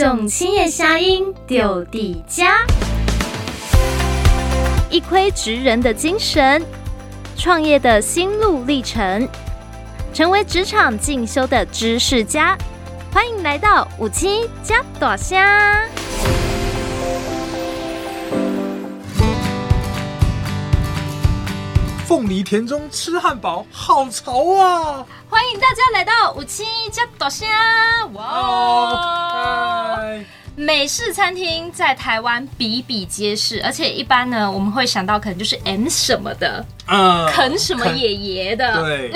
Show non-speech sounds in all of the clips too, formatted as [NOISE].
送青叶虾英丢底家，一窥职人的精神，创业的心路历程，成为职场进修的知识家。欢迎来到五七加朵虾。凤梨田中吃汉堡，好潮啊！欢迎大家来到五七加大虾。哇.美式餐厅在台湾比比皆是，而且一般呢，我们会想到可能就是 M 什么的，嗯、uh,，肯什么爷爷的，对。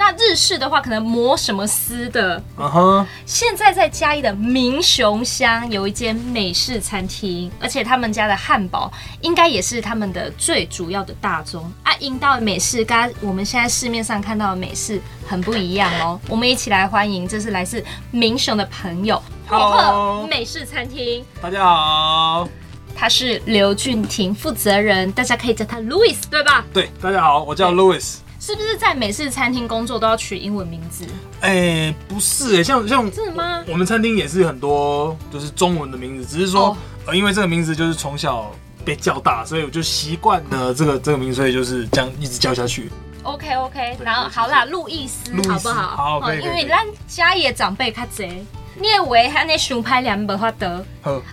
那日式的话，可能磨什么丝的。嗯哼。现在在嘉义的民雄乡有一间美式餐厅，而且他们家的汉堡应该也是他们的最主要的大宗啊。引到美式，跟我们现在市面上看到的美式很不一样哦。我们一起来欢迎，这是来自民雄的朋友，美式餐厅。大家好，他是刘俊廷负责人，大家可以叫他 Louis，对吧？对，大家好，我叫 Louis。是不是在美式餐厅工作都要取英文名字？哎、欸，不是哎、欸，像像真的吗？我们餐厅也是很多就是中文的名字，只是说、oh. 呃，因为这个名字就是从小被叫大，所以我就习惯了这个这个名字，所以就是这样一直叫下去。OK OK，然后好啦，路易斯，好不好？好，可以。因为咱家里的长辈较侪，你以为还那熊拍两本花得？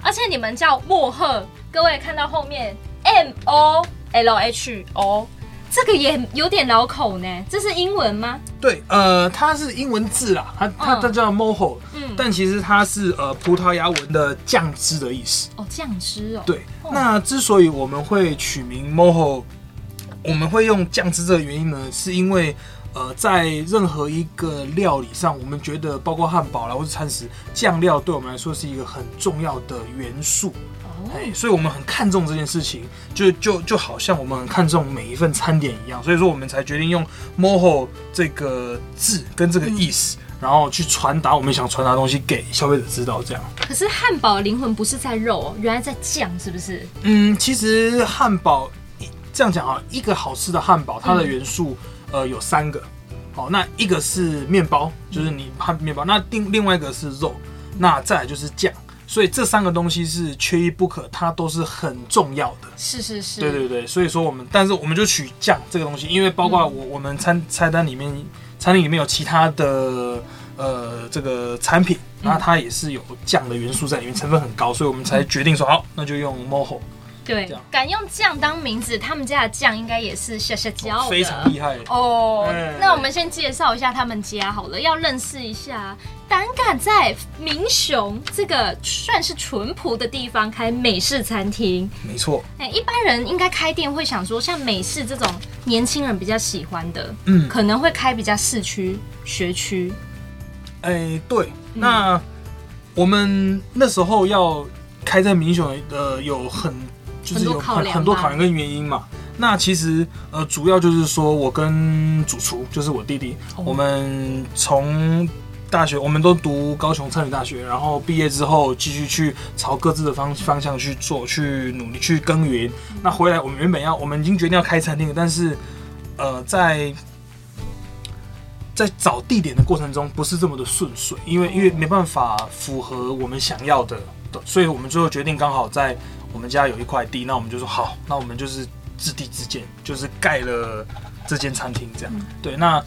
而且你们叫莫赫，各位看到后面 M O L H O。这个也有点绕口呢，这是英文吗？对，呃，它是英文字啦，它它它叫 moho，嗯，但其实它是呃葡萄牙文的酱汁的意思。哦，酱汁哦。对，那之所以我们会取名 moho，我们会用酱汁这个原因呢，是因为呃，在任何一个料理上，我们觉得包括汉堡啦或是餐食，酱料对我们来说是一个很重要的元素。哎，所以我们很看重这件事情，就就就好像我们很看重每一份餐点一样，所以说我们才决定用 moho 这个字跟这个意思，嗯、然后去传达我们想传达的东西给消费者知道。这样。可是汉堡的灵魂不是在肉，原来在酱，是不是？嗯，其实汉堡这样讲啊，一个好吃的汉堡，它的元素、嗯、呃有三个。好，那一个是面包，就是你汉面包，那另另外一个是肉，那再来就是酱。所以这三个东西是缺一不可，它都是很重要的。是是是。对对对，所以说我们，但是我们就取酱这个东西，因为包括我我们餐菜单里面，餐厅里面有其他的呃这个产品，那它也是有酱的元素在里面，成分很高，所以我们才决定说好，那就用 moho。对，敢用酱当名字，他们家的酱应该也是下下椒的，非常厉害哦。Oh, 那我们先介绍一下他们家好了，要认识一下。胆敢在民雄这个算是淳朴的地方开美式餐厅，没错。哎，一般人应该开店会想说，像美式这种年轻人比较喜欢的，嗯，可能会开比较市区学区。哎，对。那我们那时候要开在民雄，呃，有很。就是有很很多考量跟原因嘛，那其实呃主要就是说我跟主厨就是我弟弟，我们从大学我们都读高雄餐饮大学，然后毕业之后继续去朝各自的方方向去做，去努力去耕耘。那回来我们原本要我们已经决定要开餐厅了，但是呃在在找地点的过程中不是这么的顺遂，因为因为没办法符合我们想要的，所以我们最后决定刚好在。我们家有一块地，那我们就说好，那我们就是自地自建，就是盖了这间餐厅这样。嗯、对，那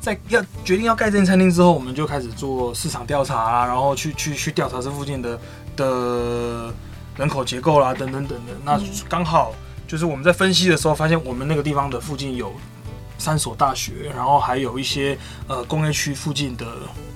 在要决定要盖这间餐厅之后，我们就开始做市场调查啊，然后去去去调查这附近的的人口结构啦，等等等等。那刚好就是我们在分析的时候，发现我们那个地方的附近有三所大学，然后还有一些呃工业区附近的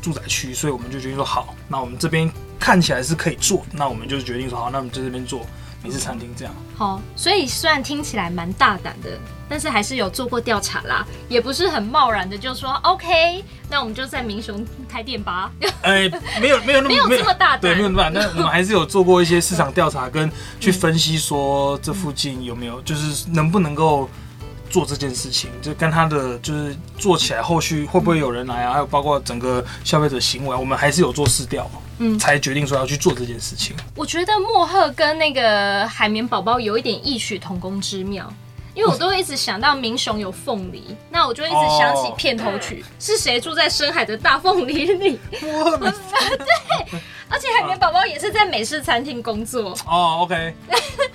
住宅区，所以我们就决定说好，那我们这边。看起来是可以做，那我们就决定说好，那我们在这边做美式餐厅这样。好，所以虽然听起来蛮大胆的，但是还是有做过调查啦，也不是很贸然的就说 OK，那我们就在民雄开店吧。哎、欸，没有没有那么没有这么大胆，对，没有那么大胆。但我们还是有做过一些市场调查，跟去分析说这附近有没有，就是能不能够。做这件事情，就跟他的就是做起来，后续会不会有人来啊？还有包括整个消费者行为，我们还是有做试调，嗯，才决定说要去做这件事情。我觉得莫赫跟那个海绵宝宝有一点异曲同工之妙，因为我都会一直想到民雄有凤梨，那我就一直想起片头曲，是谁住在深海的大凤梨里？[LAUGHS] 对，而且且海绵宝宝也是在美式餐厅工作。哦，OK。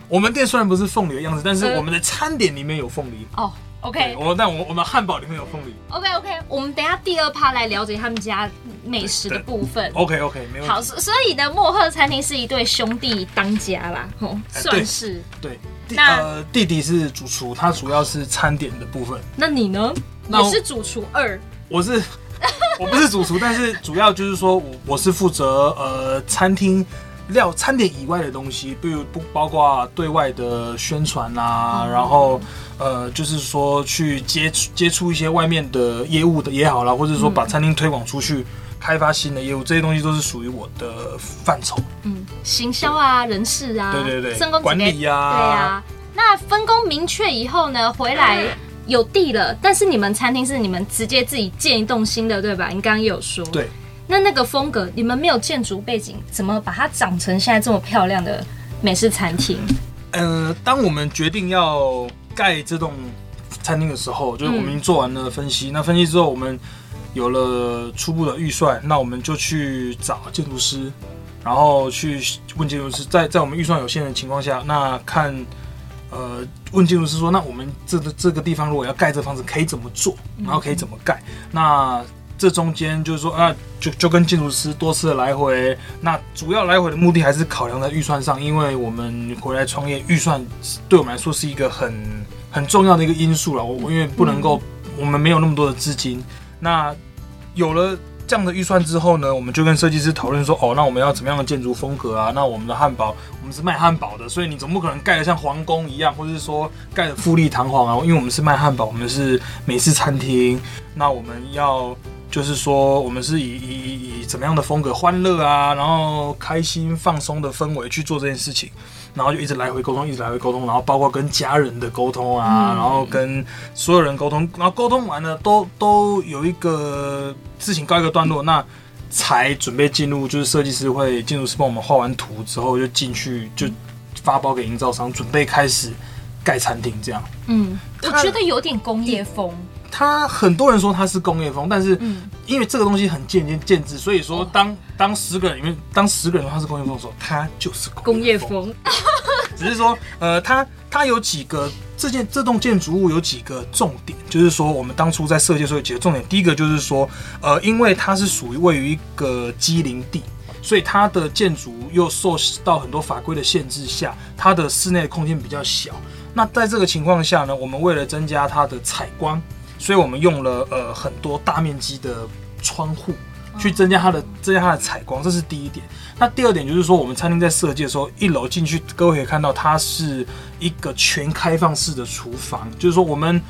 我们店虽然不是凤梨的样子，但是我们的餐点里面有凤梨。哦，OK。我那我我们汉堡里面有凤梨。OK OK，我们等下第二趴来了解他们家美食的部分。OK OK，没问题。好，所以呢，莫赫餐厅是一对兄弟当家啦，哦，算是。对。那呃，弟弟是主厨，他主要是餐点的部分。那你呢？你是主厨二。我是。我不是主厨，但是主要就是说我我是负责呃餐厅料餐点以外的东西，比如不包括对外的宣传啊，然后呃就是说去接触接触一些外面的业务的也好啦，或者说把餐厅推广出去，开发新的业务，这些东西都是属于我的范畴。嗯，行销啊，人事啊，对对对，管理啊，对啊。那分工明确以后呢，回来。有地了，但是你们餐厅是你们直接自己建一栋新的，对吧？你刚刚也有说。对。那那个风格，你们没有建筑背景，怎么把它长成现在这么漂亮的美式餐厅？呃，当我们决定要盖这栋餐厅的时候，就是我们已经做完了分析。那分析之后，我们有了初步的预算，那我们就去找建筑师，然后去问建筑师，在在我们预算有限的情况下，那看。呃，问建筑师说，那我们这个这个地方如果要盖这房子，可以怎么做？然后可以怎么盖？那这中间就是说，啊，就就跟建筑师多次的来回。那主要来回的目的还是考量在预算上，因为我们回来创业，预算对我们来说是一个很很重要的一个因素了。我因为不能够，我们没有那么多的资金。那有了。这样的预算之后呢，我们就跟设计师讨论说，哦，那我们要怎么样的建筑风格啊？那我们的汉堡，我们是卖汉堡的，所以你总不可能盖得像皇宫一样，或者是说盖得富丽堂皇啊？因为我们是卖汉堡，我们是美式餐厅，那我们要就是说，我们是以以以以怎么样的风格，欢乐啊，然后开心放松的氛围去做这件事情。然后就一直来回沟通，一直来回沟通，然后包括跟家人的沟通啊，嗯、然后跟所有人沟通，然后沟通完了都都有一个事情告一个段落，那才准备进入，就是设计师会建筑师帮我们画完图之后就进去就发包给营造商，准备开始盖餐厅这样。嗯，我觉得有点工业风。他很多人说它是工业风，但是因为这个东西很见仁见智，所以说当当十个人里面，当十个人说他是工业风的时候，它就是工业风。[LAUGHS] 只是说，呃，它它有几个这件这栋建筑物有几个重点，就是说我们当初在设计的时候有几个重点。第一个就是说，呃，因为它是属于位于一个机零地，所以它的建筑又受到很多法规的限制下，它的室内空间比较小。那在这个情况下呢，我们为了增加它的采光。所以我们用了呃很多大面积的窗户，去增加它的增加它的采光，这是第一点。那第二点就是说，我们餐厅在设计的时候，一楼进去，各位可以看到它是一个全开放式的厨房，就是说我们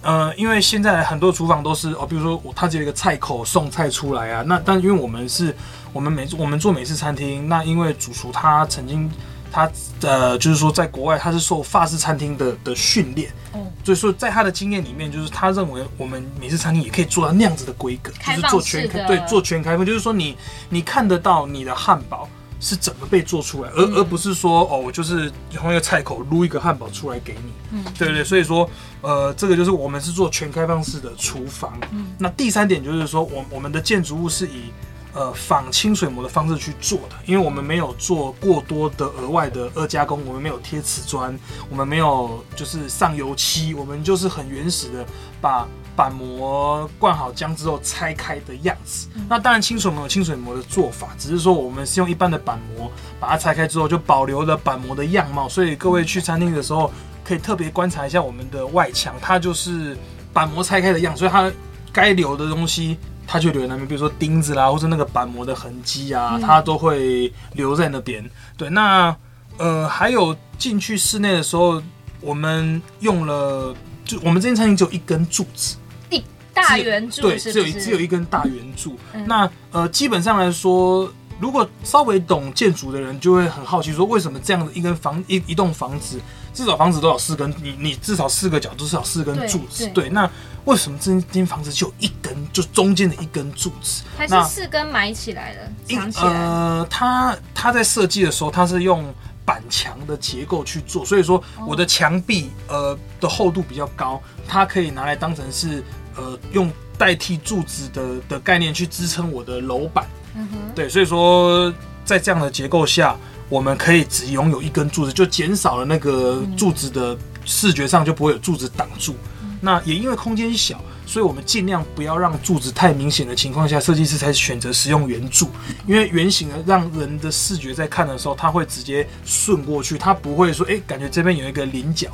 呃，因为现在很多厨房都是哦，比如说它只有一个菜口送菜出来啊，那但因为我们是我们美我们做美式餐厅，那因为主厨他曾经。他呃，就是说，在国外他是受法式餐厅的的训练，哦，所以说在他的经验里面，就是他认为我们美式餐厅也可以做到那样子的规格，就是做全开，对，做全开放，就是说你你看得到你的汉堡是怎么被做出来，而而不是说哦，我就是用一个菜口撸一个汉堡出来给你，嗯，对对对，所以说呃，这个就是我们是做全开放式的厨房，嗯，那第三点就是说，我我们的建筑物是以。呃，仿清水模的方式去做的，因为我们没有做过多的额外的二加工，我们没有贴瓷砖，我们没有就是上油漆，我们就是很原始的把板模灌好浆之后拆开的样子。嗯、那当然清水模有清水模的做法，只是说我们是用一般的板模把它拆开之后，就保留了板模的样貌。所以各位去餐厅的时候，可以特别观察一下我们的外墙，它就是板模拆开的样子，所以它该留的东西。它就留在那边，比如说钉子啦，或者那个板模的痕迹啊，嗯、它都会留在那边。对，那呃，还有进去室内的时候，我们用了，就我们这间餐厅只有一根柱子，一大圆柱，对，只有只有一根大圆柱。嗯、那呃，基本上来说，如果稍微懂建筑的人，就会很好奇说，为什么这样的一根房一一栋房子，至少房子都有四根，你你至少四个角都至少四根柱子，对，那。为什么这间房子就有一根，就中间的一根柱子？还是四根埋起来的？藏起来？呃，它它在设计的时候，它是用板墙的结构去做，所以说我的墙壁呃的厚度比较高，它可以拿来当成是呃用代替柱子的的概念去支撑我的楼板。嗯哼，对，所以说。在这样的结构下，我们可以只拥有一根柱子，就减少了那个柱子的视觉上就不会有柱子挡住。那也因为空间小，所以我们尽量不要让柱子太明显的情况下，设计师才选择使用圆柱，因为圆形的让人的视觉在看的时候，它会直接顺过去，它不会说哎、欸，感觉这边有一个棱角。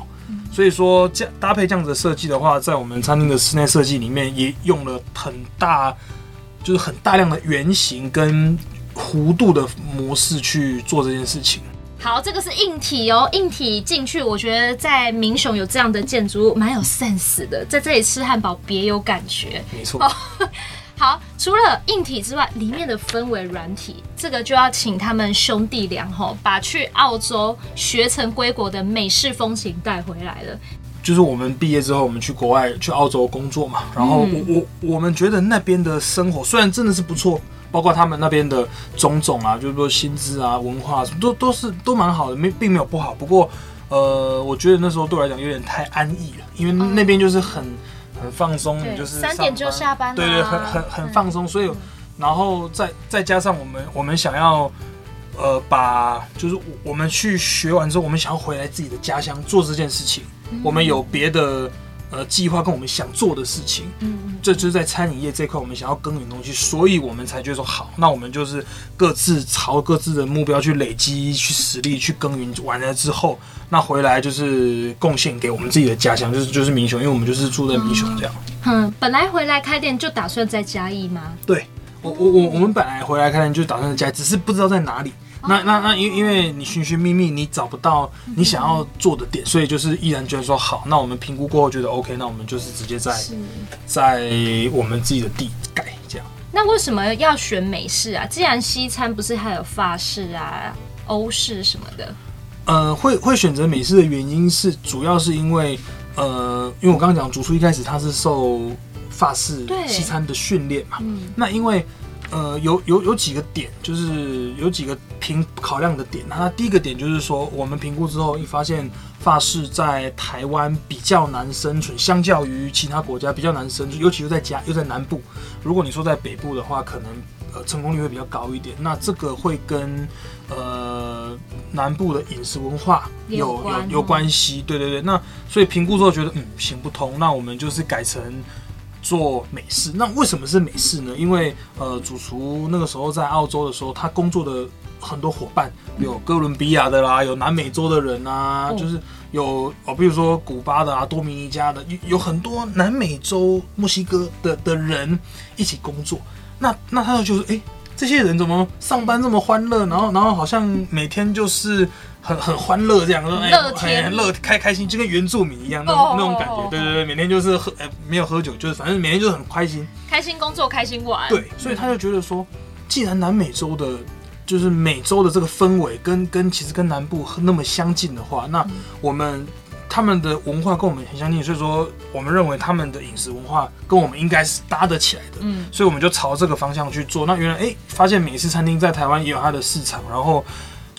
所以说这样搭配这样子的设计的话，在我们餐厅的室内设计里面也用了很大，就是很大量的圆形跟弧度的模式去做这件事情。好，这个是硬体哦，硬体进去，我觉得在民雄有这样的建筑物蛮有 sense 的，在这里吃汉堡别有感觉。没错。哦，[LAUGHS] 好，除了硬体之外，里面的氛围软体，这个就要请他们兄弟俩吼，把去澳洲学成归国的美式风情带回来了。就是我们毕业之后，我们去国外去澳洲工作嘛，然后我我我们觉得那边的生活虽然真的是不错。包括他们那边的种种啊，就是说薪资啊、文化什么都都是都蛮好的，没并没有不好。不过，呃，我觉得那时候对我来讲有点太安逸了，因为那边就是很很放松，就是三点就下班，对对，很很很放松。所以，然后再再加上我们我们想要呃把就是我们去学完之后，我们想要回来自己的家乡做这件事情，我们有别的。呃，计划跟我们想做的事情，嗯，这就是在餐饮业这块我们想要耕耘的东西，所以我们才觉得说好，那我们就是各自朝各自的目标去累积、去实力、去耕耘完了之后，那回来就是贡献给我们自己的家乡，就是就是民雄，因为我们就是住在民雄这样。嗯，本来回来开店就打算在嘉义吗？对，我我我我们本来回来开店就打算在嘉义，只是不知道在哪里。那那那，因因为你寻寻觅觅，你找不到你想要做的点，所以就是毅然觉得说好，那我们评估过后觉得 OK，那我们就是直接在在我们自己的地改这样。那为什么要选美式啊？既然西餐不是还有法式啊、欧式什么的？呃，会会选择美式的原因是主要是因为呃，因为我刚刚讲主厨一开始他是受法式西餐的训练嘛，那因为。呃，有有有几个点，就是有几个评考量的点。那第一个点就是说，我们评估之后，一发现发饰在台湾比较难生存，相较于其他国家比较难生存，尤其又在家又在南部。如果你说在北部的话，可能呃成功率会比较高一点。那这个会跟呃南部的饮食文化有有有，有关系。对对对，那所以评估之后觉得嗯行不通，那我们就是改成。做美式，那为什么是美式呢？因为呃，主厨那个时候在澳洲的时候，他工作的很多伙伴有哥伦比亚的啦，有南美洲的人啊，就是有哦，比如说古巴的啊，多米尼加的，有有很多南美洲、墨西哥的的人一起工作。那那他就觉得，哎，这些人怎么上班这么欢乐？然后然后好像每天就是。很很欢乐这样，乐天乐开开心，就跟原住民一样那种那种感觉。对对对，每天就是喝，哎，没有喝酒，就是反正每天就是很开心，开心工作，开心玩。对，所以他就觉得说，既然南美洲的，就是美洲的这个氛围跟跟其实跟南部那么相近的话，那我们他们的文化跟我们很相近，所以说我们认为他们的饮食文化跟我们应该是搭得起来的。嗯，所以我们就朝这个方向去做。那原来哎，发现美式餐厅在台湾也有它的市场，然后。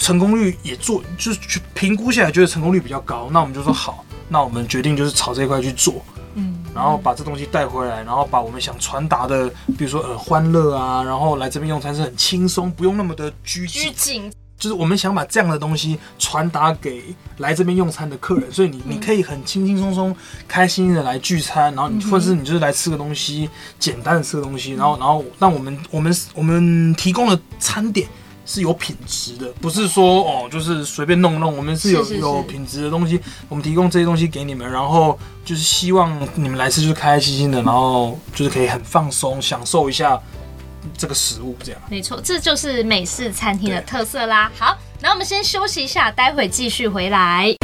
成功率也做，就是去评估下来，觉得成功率比较高，那我们就说好，那我们决定就是朝这一块去做，嗯，然后把这东西带回来，然后把我们想传达的，比如说呃欢乐啊，然后来这边用餐是很轻松，不用那么的拘拘谨，就是我们想把这样的东西传达给来这边用餐的客人，所以你你可以很轻轻松松、开心的来聚餐，然后你或者是你就是来吃个东西，简单的吃个东西，然后然后让我们我们我们提供的餐点。是有品质的，不是说哦，就是随便弄弄。我们是有有品质的东西，我们提供这些东西给你们，然后就是希望你们来吃就是开开心心的，然后就是可以很放松，享受一下这个食物，这样。没错，这就是美式餐厅的特色啦。好，那我们先休息一下，待会继续回来。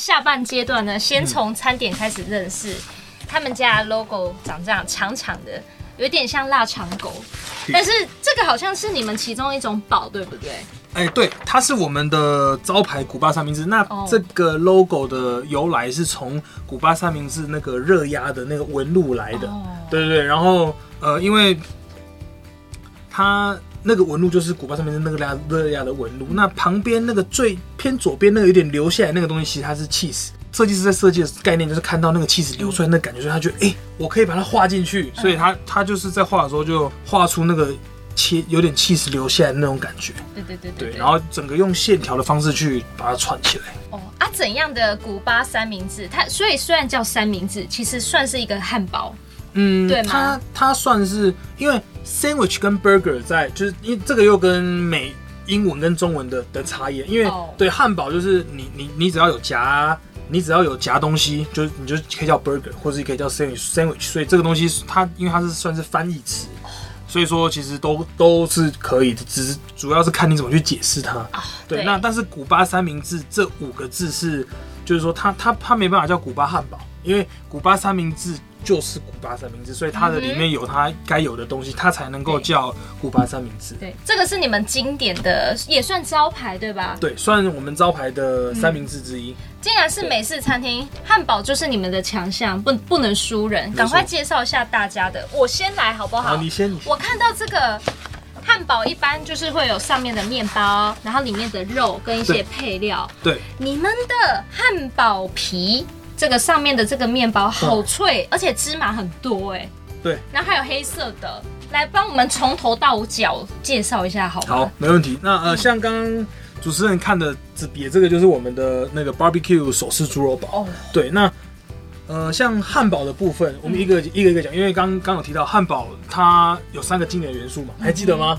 下半阶段呢，先从餐点开始认识。他们家 logo 长这样，长长的，有点像腊肠狗，但是这个好像是你们其中一种宝，对不对？哎、欸，对，它是我们的招牌古巴三明治。那这个 logo 的由来是从古巴三明治那个热压的那个纹路来的。哦、对对对，然后呃，因为它那个纹路就是古巴上面的那个热热亚的纹路。那旁边那个最偏左边那个有点流下来那个东西，其实它是 cheese。设计师在设计的概念就是看到那个 cheese 流出来那感觉，所以他觉得哎、欸，我可以把它画进去。所以他他就是在画的时候就画出那个。切有点气势流下来的那种感觉，对对对对，对，然后整个用线条的方式去把它串起来。哦啊，怎样的古巴三明治？它所以虽然叫三明治，其实算是一个汉堡，嗯，对吗？它它算是因为 sandwich 跟 burger 在，就是因为这个又跟美英文跟中文的的差异，因为、哦、对汉堡就是你你你只要有夹，你只要有夹东西，就是你就可以叫 burger，或者你可以叫 sandwich sandwich，所以这个东西它因为它是算是翻译词。所以说，其实都都是可以的，只是主要是看你怎么去解释它。啊、对，对，那但是古巴三明治这五个字是，就是说它它它没办法叫古巴汉堡，因为古巴三明治就是古巴三明治，所以它的里面有它该有的东西，它才能够叫古巴三明治。对，这个是你们经典的，也算招牌对吧？对，算我们招牌的三明治之一。嗯既然是美式餐厅，汉堡就是你们的强项，不不能输人。赶快介绍一下大家的，我先来好不好？好，你先。我看到这个汉堡一般就是会有上面的面包，然后里面的肉跟一些配料。对。对你们的汉堡皮，这个上面的这个面包好脆，嗯、而且芝麻很多哎。对。然后还有黑色的，来帮我们从头到脚介绍一下好吗？好，没问题。那呃，像刚刚。主持人看的这别这个就是我们的那个 barbecue 手撕猪肉堡。哦，对，那呃，像汉堡的部分，我们一个、嗯、一个一个讲，因为刚刚有提到汉堡，它有三个经典元素嘛，还记得吗？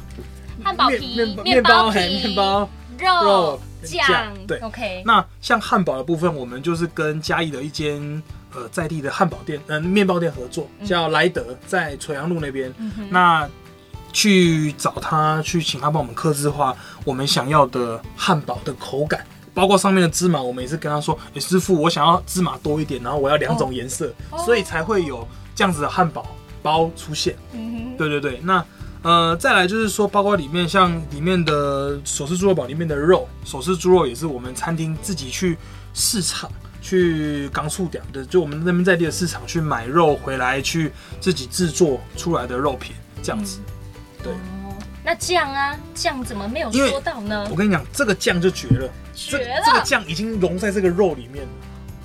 汉堡皮、面包、还有面包、肉、肉酱。对，OK。那像汉堡的部分，我们就是跟嘉义的一间呃在地的汉堡店，嗯、呃，面包店合作，叫莱德，在垂杨路那边。嗯、那去找他，去请他帮我们刻制化我们想要的汉堡的口感，包括上面的芝麻，我们也是跟他说：“欸、师傅，我想要芝麻多一点，然后我要两种颜色，哦、所以才会有这样子的汉堡包出现。嗯哼”对对对，那呃，再来就是说，包括里面像里面的手撕猪肉堡里面的肉，手撕猪肉也是我们餐厅自己去市场去刚出点的，就我们那边在地的市场去买肉回来，去自己制作出来的肉品这样子。嗯对哦，那酱啊，酱怎么没有说到呢？我跟你讲，这个酱就绝了，绝了！这个酱已经融在这个肉里面了。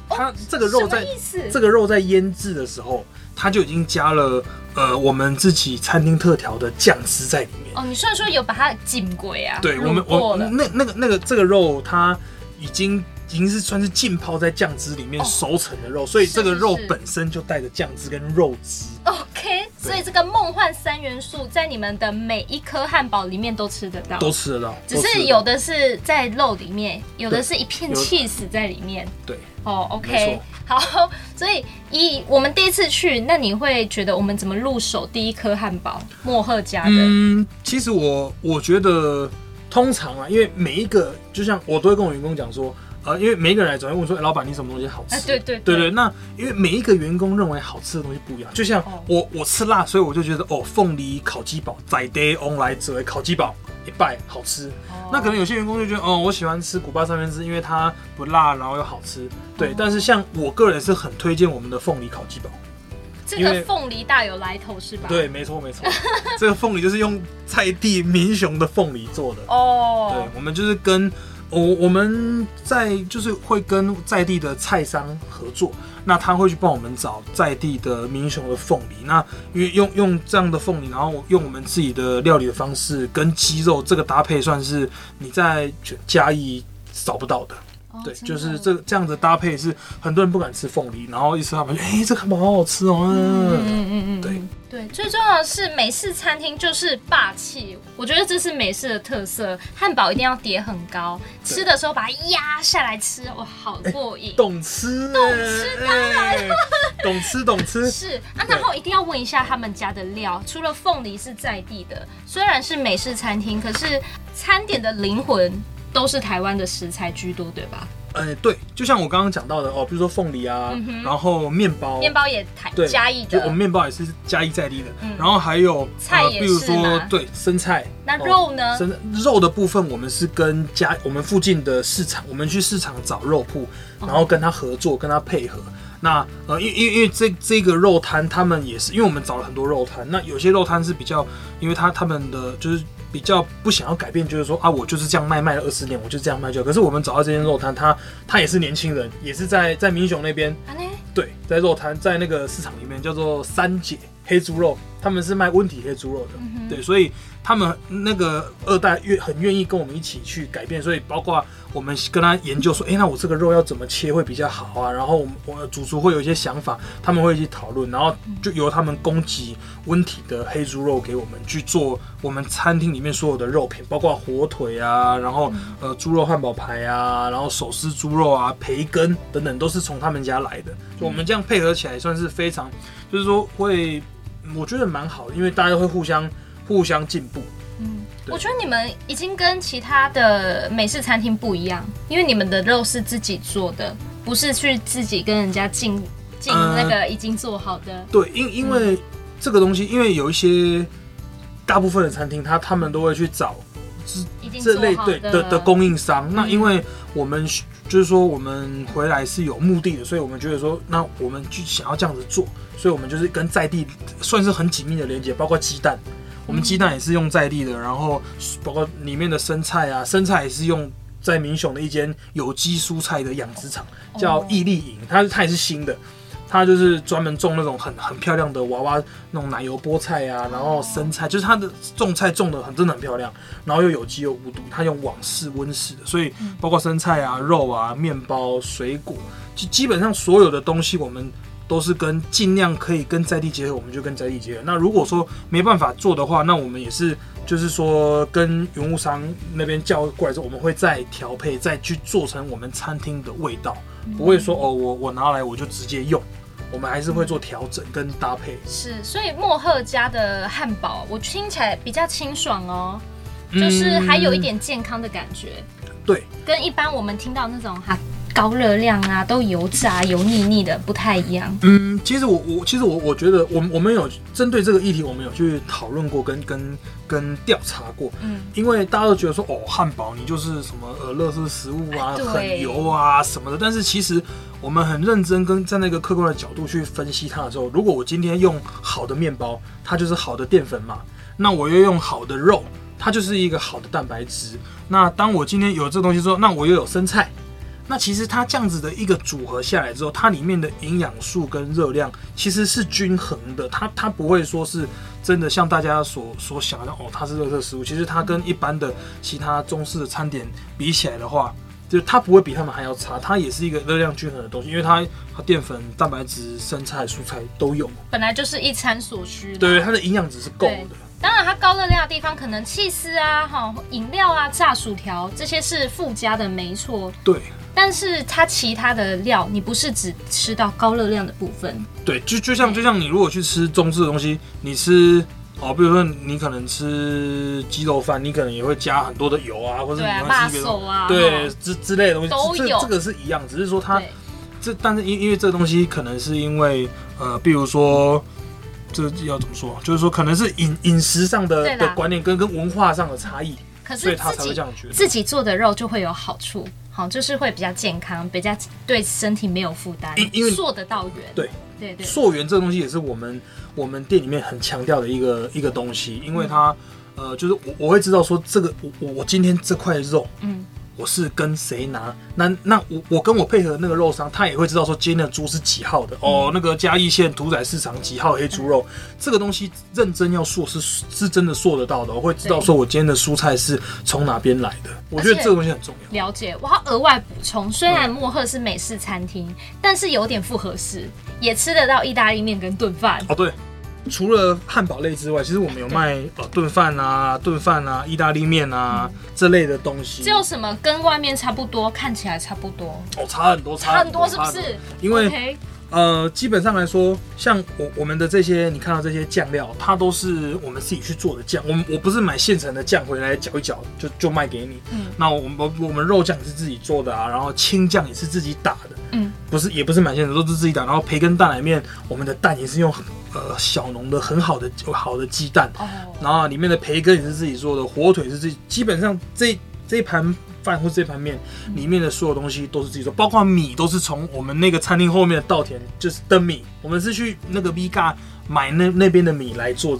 它这个肉在这个肉在腌制的时候，它就已经加了呃我们自己餐厅特调的酱汁在里面。哦，你虽然说有把它浸过呀，对我们我那那个那个这个肉它已经。已经是算是浸泡在酱汁里面熟成的肉，哦、所以这个肉本身就带着酱汁跟肉汁。OK，所以这个梦幻三元素在你们的每一颗汉堡里面都吃得到，都吃得到。只是有的是在肉里面，有的是一片起司在里面。对，哦，OK，好。所以一我们第一次去，那你会觉得我们怎么入手第一颗汉堡？莫赫家的。嗯，其实我我觉得通常啊，因为每一个就像我都会跟我员工讲说。呃，因为每一个人来总会问说，哎，老板你什么东西好吃？对对对对。那因为每一个员工认为好吃的东西不一样，就像我我吃辣，所以我就觉得哦，凤梨烤鸡堡在 day on 来者烤鸡堡一拜好吃。那可能有些员工就觉得，哦，我喜欢吃古巴三明治，因为它不辣，然后又好吃。对，但是像我个人是很推荐我们的凤梨烤鸡堡。这个凤梨大有来头是吧？对，没错没错。这个凤梨就是用菜地民雄的凤梨做的哦。对，我们就是跟。我我们在就是会跟在地的菜商合作，那他会去帮我们找在地的民雄的凤梨，那因为用用这样的凤梨，然后用我们自己的料理的方式跟鸡肉这个搭配，算是你在嘉义找不到的。对，就是这这样子搭配是很多人不敢吃凤梨，然后一吃他们就哎，这汉堡好好吃哦。嗯嗯嗯嗯，对对，最重要的是美式餐厅就是霸气，我觉得这是美式的特色。汉堡一定要叠很高，吃的时候把它压下来吃，哇，好过瘾。[LAUGHS] 懂吃，懂吃当然，懂吃懂吃是啊。然后一定要问一下他们家的料，除了凤梨是在地的，虽然是美式餐厅，可是餐点的灵魂。都是台湾的食材居多，对吧？呃，对，就像我刚刚讲到的哦，比如说凤梨啊，嗯、然后面包，面包也台嘉义的，就我们面包也是嘉义在地的，嗯、然后还有菜也是、呃、比如说对生菜，那肉呢？生、哦、肉的部分，我们是跟家我们附近的市场，我们去市场找肉铺，然后跟他合作，跟他配合。那呃，因因因为这这个肉摊，他们也是，因为我们找了很多肉摊，那有些肉摊是比较，因为他他们的就是。比较不想要改变，就是说啊，我就是这样卖卖了二十年，我就这样卖就。可是我们找到这间肉摊，他他也是年轻人，也是在在民雄那边，对，在肉摊在那个市场里面叫做三姐黑猪肉，他们是卖温体黑猪肉的，嗯、对，所以。他们那个二代愿很愿意跟我们一起去改变，所以包括我们跟他研究说，哎，那我这个肉要怎么切会比较好啊？然后我们主厨会有一些想法，他们会一起讨论，然后就由他们供给温体的黑猪肉给我们去做我们餐厅里面所有的肉品，包括火腿啊，然后呃猪肉汉堡排啊，然后手撕猪肉啊，培根等等都是从他们家来的。就我们这样配合起来算是非常，就是说会我觉得蛮好的，因为大家会互相。互相进步。嗯，我觉得你们已经跟其他的美式餐厅不一样，因为你们的肉是自己做的，不是去自己跟人家进进那个已经做好的。呃、对，因因为这个东西，因为有一些大部分的餐厅，他他们都会去找这这类对的的供应商。嗯、那因为我们就是说我们回来是有目的的，所以我们觉得说，那我们就想要这样子做，所以我们就是跟在地算是很紧密的连接，包括鸡蛋。我们鸡蛋也是用在地的，然后包括里面的生菜啊，生菜也是用在民雄的一间有机蔬菜的养殖场，叫毅力营，它它也是新的，它就是专门种那种很很漂亮的娃娃那种奶油菠菜啊，然后生菜，就是它的种菜种的很真的很漂亮，然后又有机又无毒，它用网式温室的，所以包括生菜啊、肉啊、面包、水果，就基本上所有的东西我们。都是跟尽量可以跟在地结合，我们就跟在地结合。那如果说没办法做的话，那我们也是就是说跟云雾商那边叫过来之后，我们会再调配，再去做成我们餐厅的味道，不会说哦，我我拿来我就直接用，我们还是会做调整跟搭配。是，所以莫赫家的汉堡，我听起来比较清爽哦，就是还有一点健康的感觉。嗯、对，跟一般我们听到那种哈。高热量啊，都油炸、油腻腻的，不太一样。嗯，其实我我其实我我觉得，我们我们有针对这个议题，我们有去讨论过跟，跟跟跟调查过。嗯，因为大家都觉得说，哦，汉堡你就是什么呃，垃圾食物啊，哎、很油啊什么的。但是其实我们很认真跟在那个客观的角度去分析它的时候，如果我今天用好的面包，它就是好的淀粉嘛。那我又用好的肉，它就是一个好的蛋白质。那当我今天有这东西之后，那我又有生菜。那其实它这样子的一个组合下来之后，它里面的营养素跟热量其实是均衡的，它它不会说是真的像大家所所想的哦，它是垃圾食物。其实它跟一般的其他中式的餐点比起来的话，就它不会比他们还要差，它也是一个热量均衡的东西，因为它它淀粉、蛋白质、生菜、蔬菜都有，本来就是一餐所需。对，它的营养值是够的。当然，它高热量的地方可能气司啊、哈饮料啊、炸薯条这些是附加的，没错。对。但是它其他的料，你不是只吃到高热量的部分。对，就就像就像你如果去吃中式的东西，你吃哦，比如说你可能吃鸡肉饭，你可能也会加很多的油啊，或者你会吃别的啊，对之之类的东西都有这。这个是一样，只是说它这，但是因因为这东西可能是因为呃，比如说这要怎么说，就是说可能是饮饮食上的的观念跟跟文化上的差异，可是所以他才会这样觉得自己做的肉就会有好处。好，就是会比较健康，比较对身体没有负担，因为溯得到源。对对对，溯源这个东西也是我们我们店里面很强调的一个一个东西，因为它、嗯、呃，就是我我会知道说这个我我今天这块肉，嗯。我是跟谁拿？那那我我跟我配合的那个肉商，他也会知道说今天的猪是几号的、嗯、哦。那个嘉义县屠宰市场几号黑猪肉，嗯、这个东西认真要说是是真的做得到的。我会知道说我今天的蔬菜是从哪边来的。我觉得这个东西很重要。了解，我要额外补充，虽然莫赫是美式餐厅，嗯、但是有点复合式，也吃得到意大利面跟炖饭。哦，对。除了汉堡类之外，其实我们有卖呃炖饭啊、炖饭啊、意大利面啊、嗯、这类的东西。只有什么跟外面差不多，看起来差不多？哦，差很多，差很多，是不是？因为呃，基本上来说，像我我们的这些你看到这些酱料，它都是我们自己去做的酱。我们我不是买现成的酱回来搅一搅就就卖给你。嗯，那我们我们肉酱也是自己做的啊，然后青酱也是自己打的。嗯，不是也不是买现成，都是自己打。然后培根蛋奶面，我们的蛋也是用呃小农的很好的好的鸡蛋。哦。然后里面的培根也是自己做的，火腿是自己。基本上这这一盘。饭或这盘面里面的所有东西都是自己做，包括米都是从我们那个餐厅后面的稻田就是的米，我们是去那个 V 嘎买那那边的米来做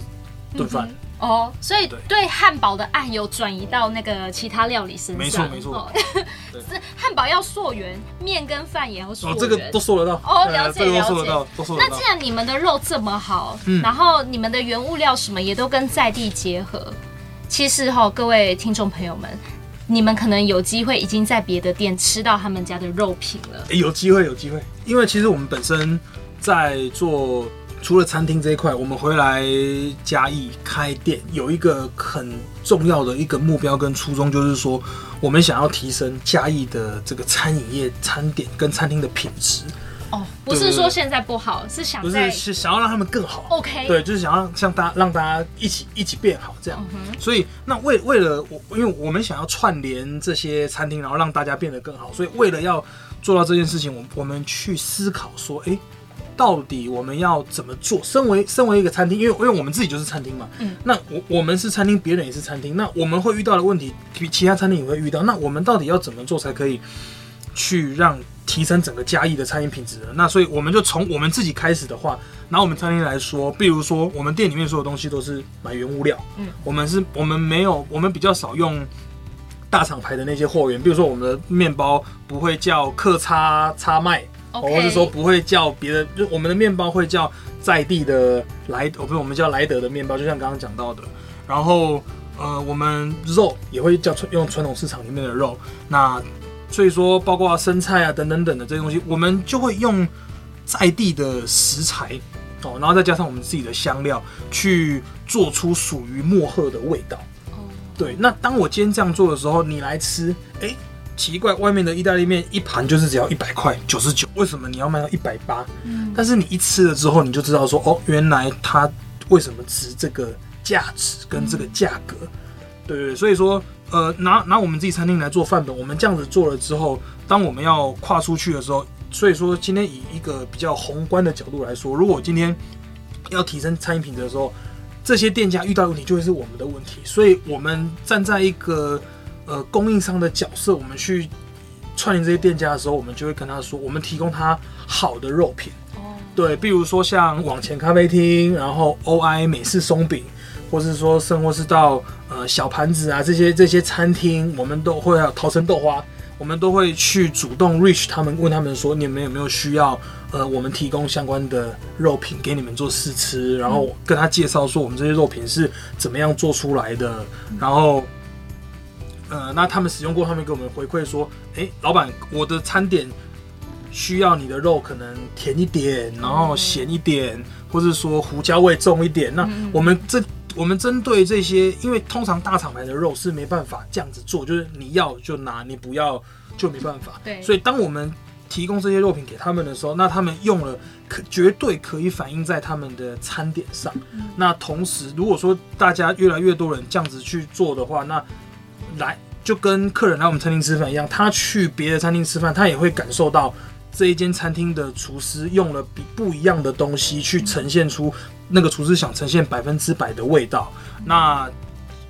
顿饭。哦，所以对汉堡的爱有转移到那个其他料理身上。没错没错。哦、[LAUGHS] [LAUGHS] 是汉堡要溯源，面跟饭也要溯源。哦，这个都溯得到。哦，了解了解。那既然你们的肉这么好，嗯、然后你们的原物料什么也都跟在地结合，其实哈、哦，各位听众朋友们。你们可能有机会已经在别的店吃到他们家的肉品了。有机会，有机会。因为其实我们本身在做，除了餐厅这一块，我们回来嘉义开店，有一个很重要的一个目标跟初衷，就是说我们想要提升嘉义的这个餐饮业餐点跟餐厅的品质。哦，不是说现在不好，是想不是是想要让他们更好。OK，对，就是想要像大家让大家一起一起变好这样。所以那为为了我，因为我们想要串联这些餐厅，然后让大家变得更好。所以为了要做到这件事情，我我们去思考说，哎，到底我们要怎么做？身为身为一个餐厅，因为因为我们自己就是餐厅嘛，嗯，那我我们是餐厅，别人也是餐厅，那我们会遇到的问题，比其他餐厅也会遇到。那我们到底要怎么做才可以去让？提升整个嘉义的餐饮品质的，那所以我们就从我们自己开始的话，拿我们餐厅来说，比如说我们店里面所有东西都是买原物料，嗯，我们是，我们没有，我们比较少用大厂牌的那些货源，比如说我们的面包不会叫客差差卖，Okay. 或者说不会叫别的，就我们的面包会叫在地的莱，哦不是我们叫莱德的面包，就像刚刚讲到的，然后呃我们肉也会叫用传统市场里面的肉，那。所以说，包括生菜啊等等等的这些东西，我们就会用在地的食材哦，然后再加上我们自己的香料，去做出属于墨赫的味道。哦，对。那当我今天这样做的时候，你来吃，哎，奇怪，外面的意大利面一盘就是只要一百块九十九，为什么你要卖到一百八？嗯，但是你一吃了之后，你就知道说，哦，原来它为什么值这个价值跟这个价格。嗯、对对，所以说。呃，拿拿我们自己餐厅来做范本，我们这样子做了之后，当我们要跨出去的时候，所以说今天以一个比较宏观的角度来说，如果今天要提升餐饮品质的时候，这些店家遇到的问题就会是我们的问题，所以我们站在一个呃供应商的角色，我们去串联这些店家的时候，我们就会跟他说，我们提供他好的肉品，哦，对，比如说像往前咖啡厅，然后 OI 美式松饼。或是说，甚或是到呃小盘子啊这些这些餐厅，我们都会有桃城豆花，我们都会去主动 reach 他们，问他们说，你们有没有需要呃我们提供相关的肉品给你们做试吃，然后跟他介绍说我们这些肉品是怎么样做出来的，然后呃那他们使用过，他们给我们回馈说，哎，老板，我的餐点需要你的肉可能甜一点，然后咸一点，或者说胡椒味重一点，那我们这。我们针对这些，因为通常大厂牌的肉是没办法这样子做，就是你要就拿，你不要就没办法。对，所以当我们提供这些肉品给他们的时候，那他们用了可绝对可以反映在他们的餐点上。嗯、那同时，如果说大家越来越多人这样子去做的话，那来就跟客人来我们餐厅吃饭一样，他去别的餐厅吃饭，他也会感受到这一间餐厅的厨师用了比不一样的东西去呈现出。那个厨师想呈现百分之百的味道，那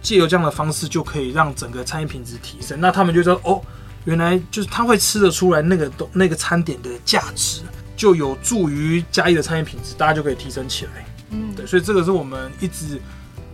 借由这样的方式就可以让整个餐饮品质提升。那他们就说：“哦，原来就是他会吃得出来那个东那个餐点的价值，就有助于嘉义的餐饮品质，大家就可以提升起来。”嗯，对，所以这个是我们一直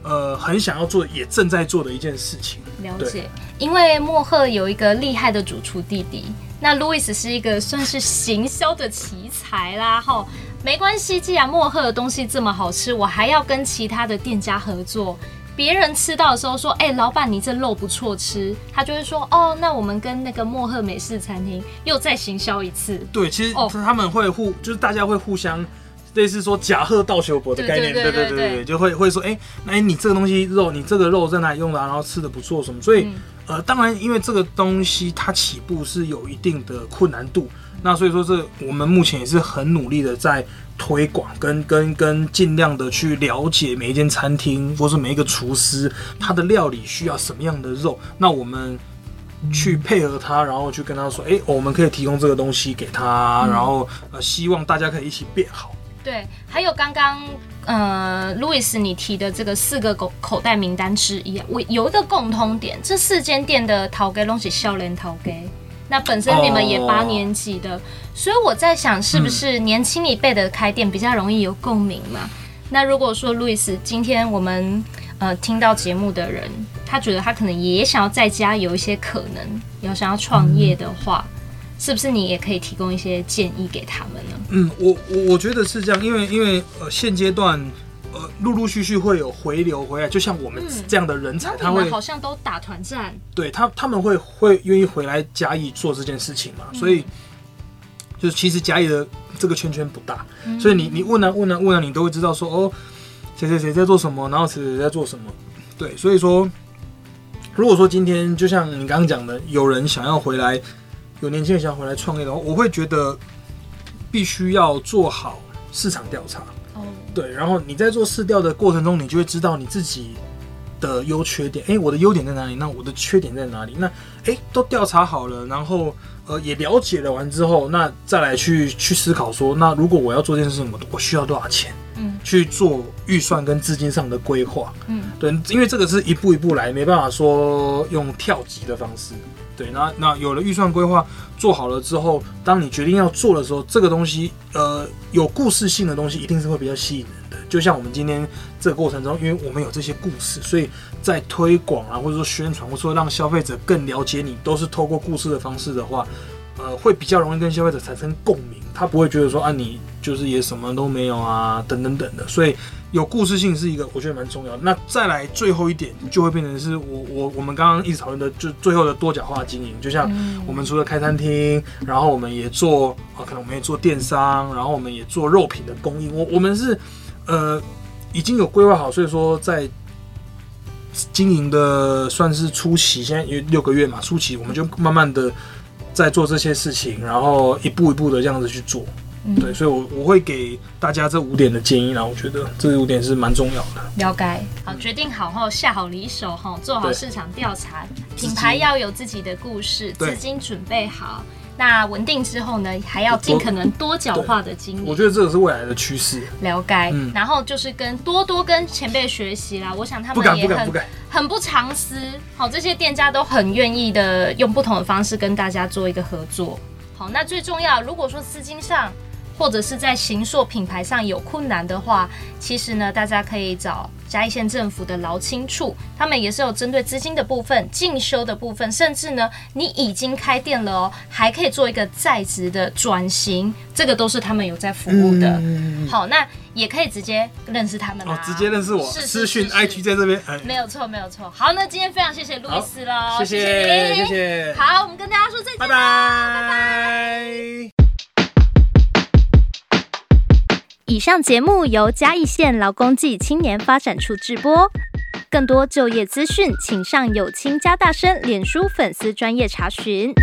呃很想要做，也正在做的一件事情。了解，因为莫赫有一个厉害的主厨弟弟，那 Louis 是一个算是行销的奇才啦，哈。没关系，既然莫赫的东西这么好吃，我还要跟其他的店家合作。别人吃到的时候说：“哎、欸，老板，你这肉不错吃。”他就会说：“哦，那我们跟那个莫赫美式餐厅又再行销一次。”对，其实哦，他们会互，就是大家会互相类似说假贺道修博的概念，对对对对对，就会会说，哎、欸，那你这个东西肉，你这个肉在哪里用的、啊，然后吃的不错什么，所以、嗯、呃，当然因为这个东西它起步是有一定的困难度，那所以说这我们目前也是很努力的在推广，跟跟跟尽量的去了解每一间餐厅或是每一个厨师他的料理需要什么样的肉，那我们。去配合他，然后去跟他说，哎、欸，我们可以提供这个东西给他，嗯、然后呃，希望大家可以一起变好。对，还有刚刚呃，路易斯你提的这个四个口口袋名单之一啊，我有一个共通点，这四间店的头家都是少年头家，那本身你们也八年级的，所以我在想，是不是年轻一辈的开店比较容易有共鸣嘛？那如果说路易斯，今天我们呃听到节目的人。他觉得他可能也想要在家有一些可能，要想要创业的话，是不是你也可以提供一些建议给他们呢？嗯，我我我觉得是这样，因为因为呃现阶段呃陆陆续续会有回流回来，就像我们这样的人才，嗯、他们好像都打团战，对他他们会会愿意回来嘉义做这件事情嘛？嗯、所以就是其实嘉义的这个圈圈不大，嗯、所以你你问啊问啊问啊，你都会知道说哦谁谁谁在做什么，然后谁谁在做什么，对，所以说。如果说今天就像你刚刚讲的，有人想要回来，有年轻人想要回来创业的话，我会觉得必须要做好市场调查。哦，对，然后你在做市调的过程中，你就会知道你自己的优缺点。哎，我的优点在哪里？那我的缺点在哪里？那诶，都调查好了，然后呃也了解了完之后，那再来去去思考说，那如果我要做这件事情，我我需要多少钱？嗯，去做预算跟资金上的规划。嗯，对，因为这个是一步一步来，没办法说用跳级的方式。对，那那有了预算规划做好了之后，当你决定要做的时候，这个东西呃有故事性的东西一定是会比较吸引人的。就像我们今天这个过程中，因为我们有这些故事，所以在推广啊，或者说宣传，或者说让消费者更了解你，都是透过故事的方式的话，呃，会比较容易跟消费者产生共鸣。他不会觉得说啊，你就是也什么都没有啊，等等等的，所以有故事性是一个我觉得蛮重要的。那再来最后一点，就会变成是我我我们刚刚一直讨论的，就最后的多角化经营。就像我们除了开餐厅，然后我们也做啊，可能我们也做电商，然后我们也做肉品的供应。我我们是呃已经有规划好，所以说在经营的算是初期，现在有六个月嘛，初期我们就慢慢的。在做这些事情，然后一步一步的这样子去做，嗯、对，所以我，我我会给大家这五点的建议，啦我觉得这五点是蛮重要的。了解，好，决定好后下好离手哈，做好市场调查，品牌要有自己的故事，资金准备好。那稳定之后呢，还要尽可能多角化的经营。我觉得这个是未来的趋势。了解，嗯、然后就是跟多多跟前辈学习啦。我想他们也很不很不藏私。好，这些店家都很愿意的用不同的方式跟大家做一个合作。好，那最重要，如果说资金上或者是在行硕品牌上有困难的话，其实呢，大家可以找。嘉义县政府的劳青处，他们也是有针对资金的部分、进修的部分，甚至呢，你已经开店了哦，还可以做一个在职的转型，这个都是他们有在服务的。嗯、好，那也可以直接认识他们哦，直接认识我，私讯 IG 在这边，哎、没有错，没有错。好，那今天非常谢谢路易斯喽，谢谢，谢谢，谢谢。好，我们跟大家说再见，拜拜，拜拜。以上节目由嘉义县劳工暨青年发展处制播，更多就业资讯，请上有青嘉大声脸书粉丝专业查询。